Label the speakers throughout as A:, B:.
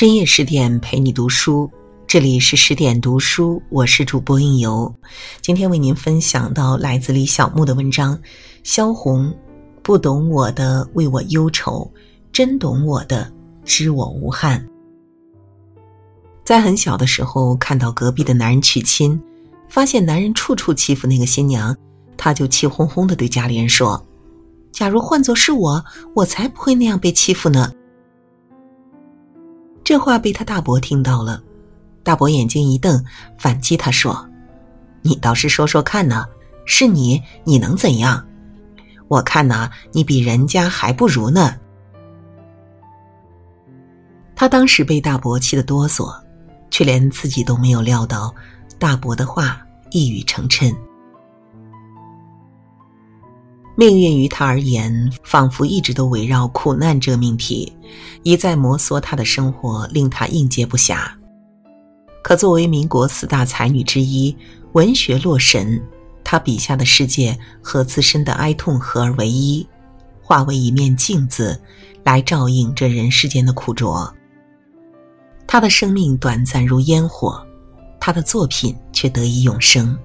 A: 深夜十点陪你读书，这里是十点读书，我是主播应由。今天为您分享到来自李小木的文章：萧红，不懂我的为我忧愁，真懂我的知我无憾。在很小的时候，看到隔壁的男人娶亲，发现男人处处欺负那个新娘，他就气哄哄的对家里人说：“假如换作是我，我才不会那样被欺负呢。”这话被他大伯听到了，大伯眼睛一瞪，反击他说：“你倒是说说看呢，是你，你能怎样？我看呐，你比人家还不如呢。”他当时被大伯气得哆嗦，却连自己都没有料到，大伯的话一语成谶。命运于他而言，仿佛一直都围绕苦难这命题，一再摩挲他的生活，令他应接不暇。可作为民国四大才女之一，文学洛神，她笔下的世界和自身的哀痛合而为一，化为一面镜子，来照应这人世间的苦浊。她的生命短暂如烟火，她的作品却得以永生。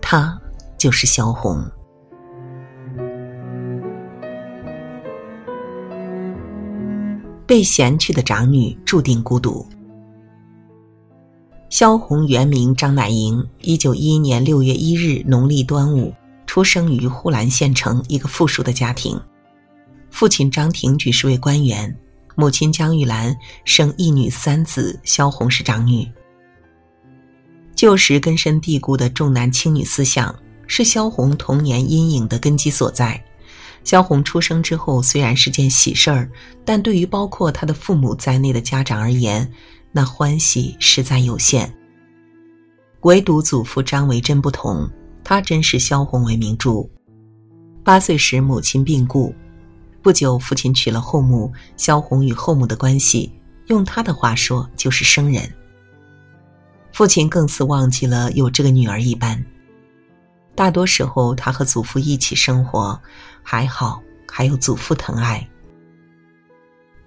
A: 她就是萧红。被嫌弃的长女注定孤独。萧红原名张乃莹，一九一一年六月一日农历端午出生于呼兰县城一个富庶的家庭，父亲张廷举是位官员，母亲江玉兰生一女三子，萧红是长女。旧时根深蒂固的重男轻女思想是萧红童年阴影的根基所在。萧红出生之后虽然是件喜事儿，但对于包括她的父母在内的家长而言，那欢喜实在有限。唯独祖父张维珍不同，他真视萧红为明珠。八岁时母亲病故，不久父亲娶了后母，萧红与后母的关系，用他的话说就是生人。父亲更似忘记了有这个女儿一般。大多时候，他和祖父一起生活，还好还有祖父疼爱。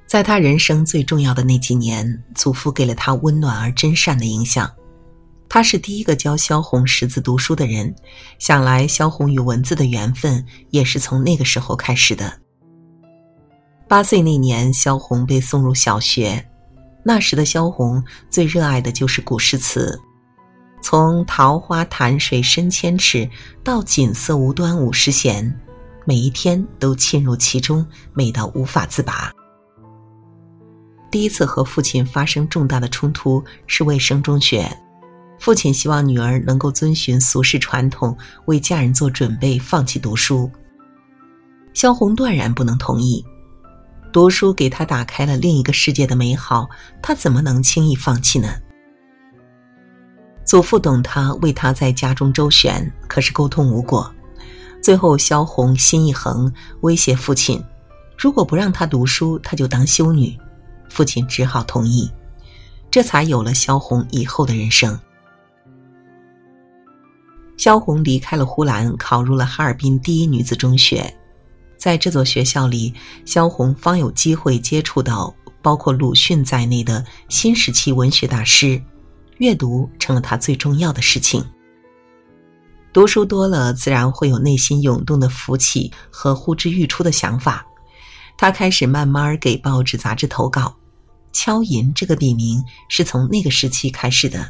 A: 在他人生最重要的那几年，祖父给了他温暖而真善的影响。他是第一个教萧红识字读书的人，想来萧红与文字的缘分也是从那个时候开始的。八岁那年，萧红被送入小学，那时的萧红最热爱的就是古诗词。从桃花潭水深千尺到锦瑟无端五十弦，每一天都浸入其中，美到无法自拔。第一次和父亲发生重大的冲突是为升中学，父亲希望女儿能够遵循俗世传统，为嫁人做准备，放弃读书。萧红断然不能同意，读书给他打开了另一个世界的美好，他怎么能轻易放弃呢？祖父懂他，为他在家中周旋，可是沟通无果。最后，萧红心一横，威胁父亲：如果不让他读书，他就当修女。父亲只好同意，这才有了萧红以后的人生。萧红离开了呼兰，考入了哈尔滨第一女子中学。在这座学校里，萧红方有机会接触到包括鲁迅在内的新时期文学大师。阅读成了他最重要的事情。读书多了，自然会有内心涌动的浮起和呼之欲出的想法。他开始慢慢给报纸杂志投稿，敲银这个笔名是从那个时期开始的。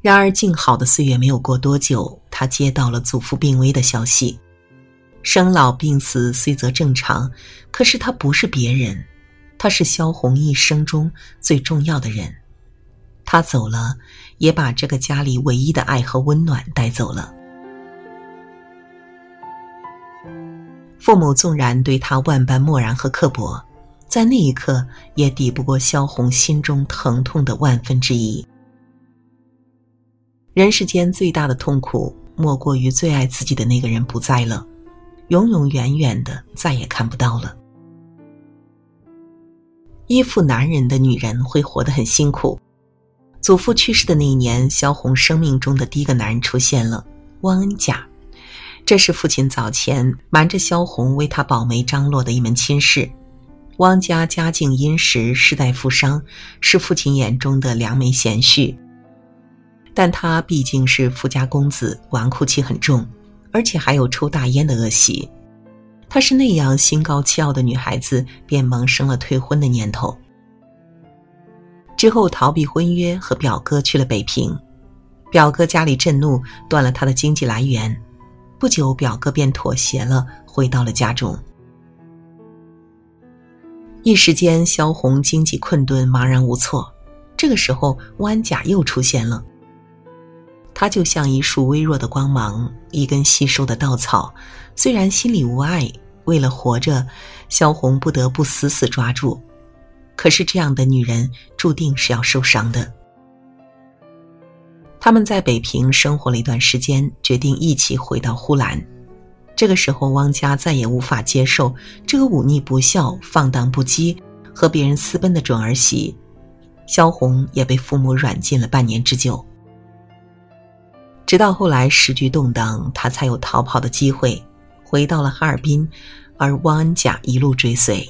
A: 然而，静好的岁月没有过多久，他接到了祖父病危的消息。生老病死虽则正常，可是他不是别人。他是萧红一生中最重要的人，他走了，也把这个家里唯一的爱和温暖带走了。父母纵然对他万般漠然和刻薄，在那一刻也抵不过萧红心中疼痛的万分之一。人世间最大的痛苦，莫过于最爱自己的那个人不在了，永永远远的再也看不到了。依附男人的女人会活得很辛苦。祖父去世的那一年，萧红生命中的第一个男人出现了汪恩甲，这是父亲早前瞒着萧红为他保媒张罗的一门亲事。汪家家境殷实，世代富商，是父亲眼中的良媒贤婿。但他毕竟是富家公子，纨绔气很重，而且还有抽大烟的恶习。她是那样心高气傲的女孩子，便萌生了退婚的念头。之后逃避婚约，和表哥去了北平。表哥家里震怒，断了他的经济来源。不久，表哥便妥协了，回到了家中。一时间，萧红经济困顿，茫然无措。这个时候，弯甲又出现了。他就像一束微弱的光芒，一根吸收的稻草。虽然心里无爱，为了活着，萧红不得不死死抓住。可是，这样的女人注定是要受伤的。他们在北平生活了一段时间，决定一起回到呼兰。这个时候，汪家再也无法接受这个忤逆不孝、放荡不羁、和别人私奔的准儿媳。萧红也被父母软禁了半年之久。直到后来时局动荡，他才有逃跑的机会，回到了哈尔滨，而汪恩甲一路追随。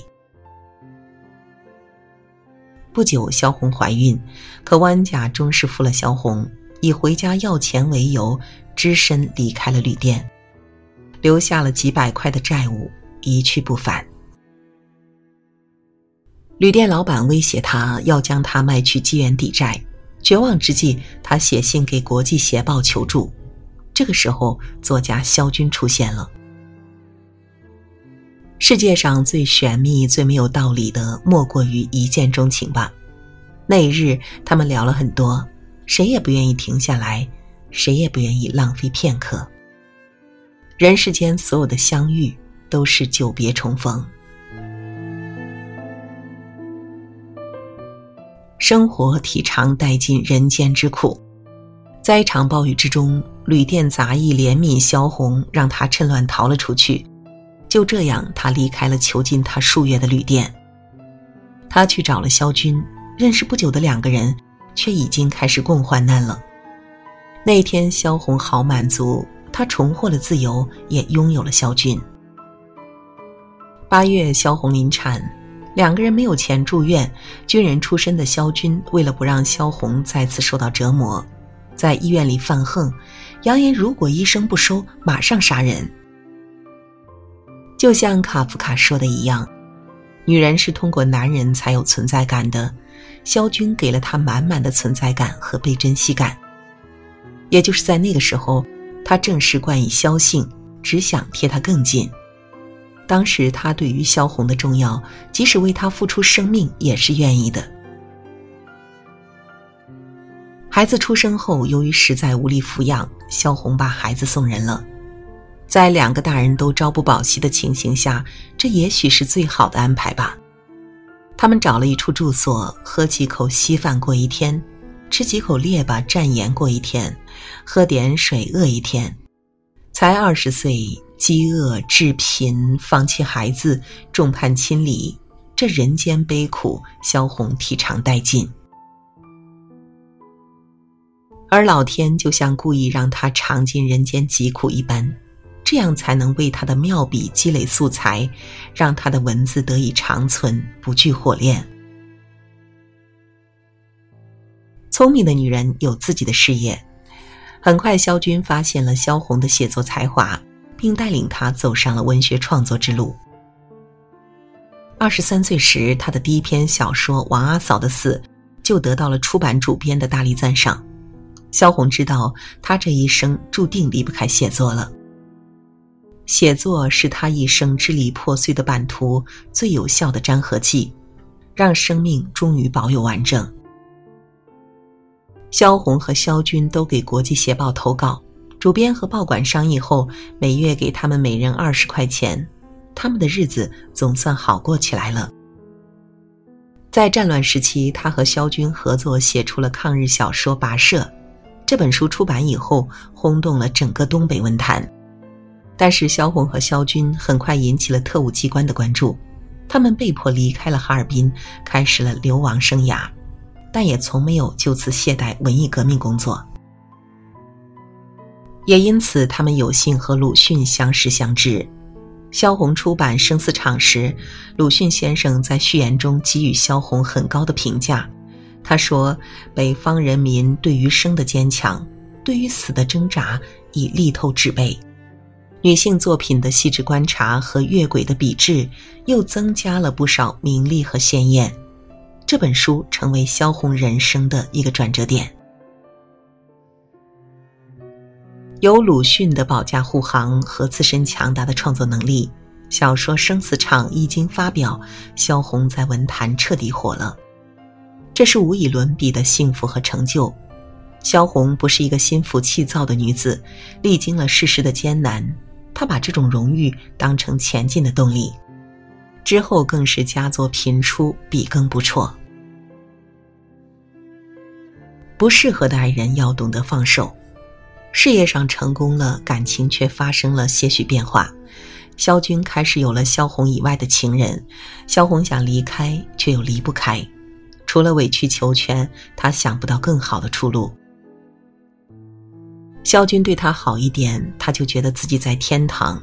A: 不久，萧红怀孕，可汪恩甲终是负了萧红。以回家要钱为由，只身离开了旅店，留下了几百块的债务，一去不返。旅店老板威胁他要将他卖去妓院抵债，绝望之际，他写信给《国际协报》求助。这个时候，作家肖军出现了。世界上最玄秘、最没有道理的，莫过于一见钟情吧。那一日，他们聊了很多。谁也不愿意停下来，谁也不愿意浪费片刻。人世间所有的相遇，都是久别重逢。生活体尝殆尽人间之苦，在一场暴雨之中，旅店杂役怜悯萧红，让他趁乱逃了出去。就这样，他离开了囚禁他数月的旅店。他去找了萧军，认识不久的两个人。却已经开始共患难了。那天，萧红好满足，她重获了自由，也拥有了萧军。八月，萧红临产，两个人没有钱住院。军人出身的萧军，为了不让萧红再次受到折磨，在医院里犯横，扬言如果医生不收，马上杀人。就像卡夫卡说的一样，女人是通过男人才有存在感的。萧军给了她满满的存在感和被珍惜感。也就是在那个时候，他正式冠以萧姓，只想贴他更近。当时他对于萧红的重要，即使为他付出生命也是愿意的。孩子出生后，由于实在无力抚养，萧红把孩子送人了。在两个大人都朝不保夕的情形下，这也许是最好的安排吧。他们找了一处住所，喝几口稀饭过一天，吃几口列巴蘸盐过一天，喝点水饿一天。才二十岁，饥饿致贫，放弃孩子，众叛亲离，这人间悲苦，萧红体尝殆尽。而老天就像故意让他尝尽人间疾苦一般。这样才能为他的妙笔积累素材，让他的文字得以长存，不惧火炼。聪明的女人有自己的事业，很快萧军发现了萧红的写作才华，并带领她走上了文学创作之路。二十三岁时，他的第一篇小说《王阿嫂的死》就得到了出版主编的大力赞赏。萧红知道，她这一生注定离不开写作了。写作是他一生支离破碎的版图最有效的粘合剂，让生命终于保有完整。萧红和萧军都给《国际协报》投稿，主编和报馆商议后，每月给他们每人二十块钱，他们的日子总算好过起来了。在战乱时期，他和萧军合作写出了抗日小说《跋涉》，这本书出版以后，轰动了整个东北文坛。但是萧红和萧军很快引起了特务机关的关注，他们被迫离开了哈尔滨，开始了流亡生涯，但也从没有就此懈怠文艺革命工作。也因此，他们有幸和鲁迅相识相知。萧红出版《生死场》时，鲁迅先生在序言中给予萧红很高的评价。他说：“北方人民对于生的坚强，对于死的挣扎，已力透纸背。女性作品的细致观察和越轨的笔致，又增加了不少名利和鲜艳。这本书成为萧红人生的一个转折点。有鲁迅的保驾护航和自身强大的创作能力，小说《生死场》一经发表，萧红在文坛彻底火了。”这是无以伦比的幸福和成就。萧红不是一个心浮气躁的女子，历经了世事的艰难，他把这种荣誉当成前进的动力。之后更是佳作频出，笔耕不辍。不适合的爱人要懂得放手。事业上成功了，感情却发生了些许变化。萧军开始有了萧红以外的情人，萧红想离开，却又离不开。除了委曲求全，他想不到更好的出路。萧军对他好一点，他就觉得自己在天堂；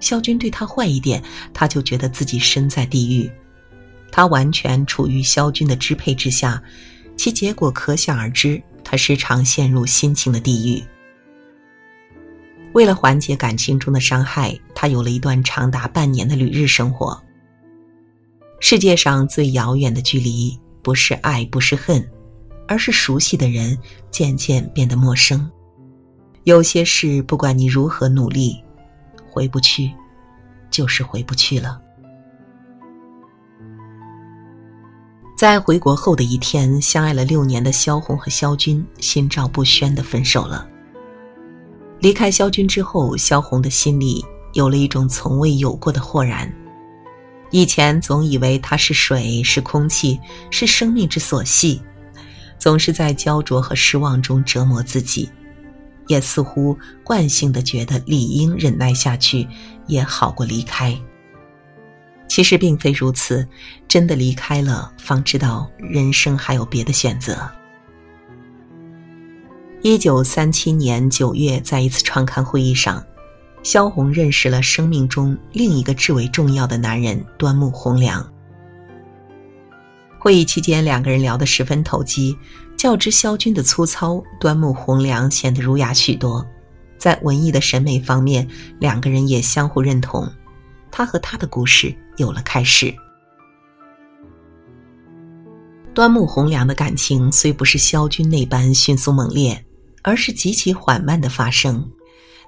A: 萧军对他坏一点，他就觉得自己身在地狱。他完全处于萧军的支配之下，其结果可想而知。他时常陷入心情的地狱。为了缓解感情中的伤害，他有了一段长达半年的旅日生活。世界上最遥远的距离。不是爱，不是恨，而是熟悉的人渐渐变得陌生。有些事，不管你如何努力，回不去，就是回不去了。在回国后的一天，相爱了六年的萧红和萧军心照不宣的分手了。离开萧军之后，萧红的心里有了一种从未有过的豁然。以前总以为他是水，是空气，是生命之所系，总是在焦灼和失望中折磨自己，也似乎惯性的觉得理应忍耐下去，也好过离开。其实并非如此，真的离开了，方知道人生还有别的选择。一九三七年九月，在一次创刊会议上。萧红认识了生命中另一个至为重要的男人端木蕻良。会议期间，两个人聊得十分投机。较之萧军的粗糙，端木蕻良显得儒雅许多。在文艺的审美方面，两个人也相互认同。他和他的故事有了开始。端木蕻良的感情虽不是萧军那般迅速猛烈，而是极其缓慢的发生。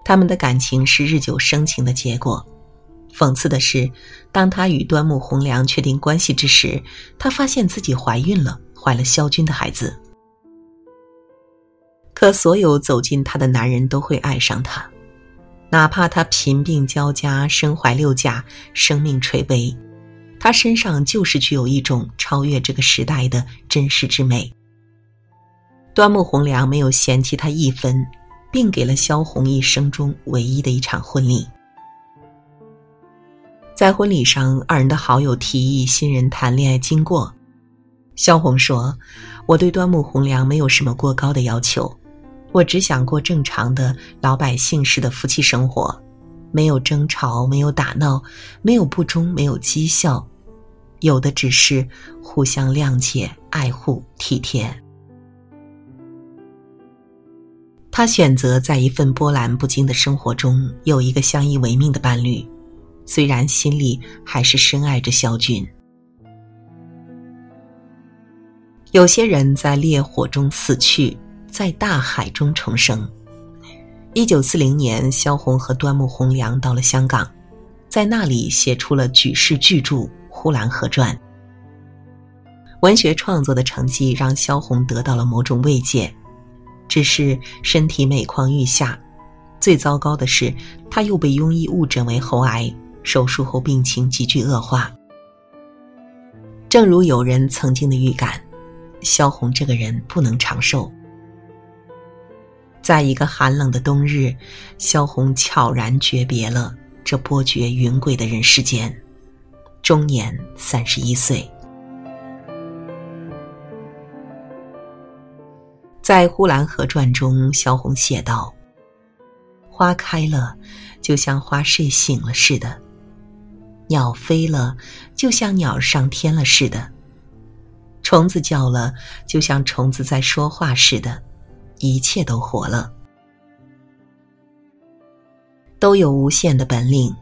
A: 他们的感情是日久生情的结果。讽刺的是，当他与端木蕻良确定关系之时，他发现自己怀孕了，怀了萧军的孩子。可所有走进她的男人都会爱上她，哪怕她贫病交加、身怀六甲、生命垂危，她身上就是具有一种超越这个时代的真实之美。端木蕻良没有嫌弃他一分。并给了萧红一生中唯一的一场婚礼。在婚礼上，二人的好友提议新人谈恋爱经过。萧红说：“我对端木蕻良没有什么过高的要求，我只想过正常的老百姓式的夫妻生活，没有争吵，没有打闹，没有不忠，没有讥笑，有的只是互相谅解、爱护、体贴。”他选择在一份波澜不惊的生活中有一个相依为命的伴侣，虽然心里还是深爱着肖军。有些人在烈火中死去，在大海中重生。一九四零年，萧红和端木蕻良到了香港，在那里写出了举世巨著《呼兰河传》。文学创作的成绩让萧红得到了某种慰藉。只是身体每况愈下，最糟糕的是，他又被庸医误诊为喉癌，手术后病情急剧恶化。正如有人曾经的预感，萧红这个人不能长寿。在一个寒冷的冬日，萧红悄然诀别了这波谲云诡的人世间，终年三十一岁。在《呼兰河传》中，萧红写道：“花开了，就像花睡醒了似的，鸟飞了，就像鸟上天了似的；虫子叫了，就像虫子在说话似的。一切都活了，都有无限的本领，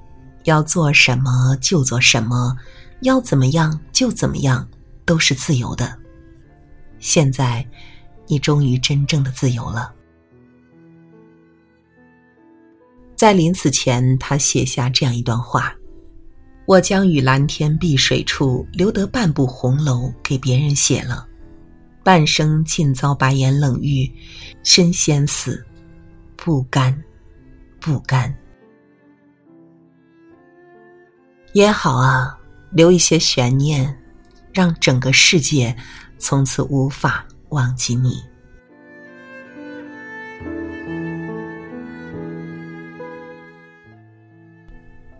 A: 要做什么就做什么，要怎么样就怎么样，都是自由的。现在，你终于真正的自由了。在临死前，他写下这样一段话：“我将与蓝天碧水处留得半部红楼给别人写了。”半生尽遭白眼冷遇，身先死，不甘，不甘。也好啊，留一些悬念，让整个世界从此无法忘记你。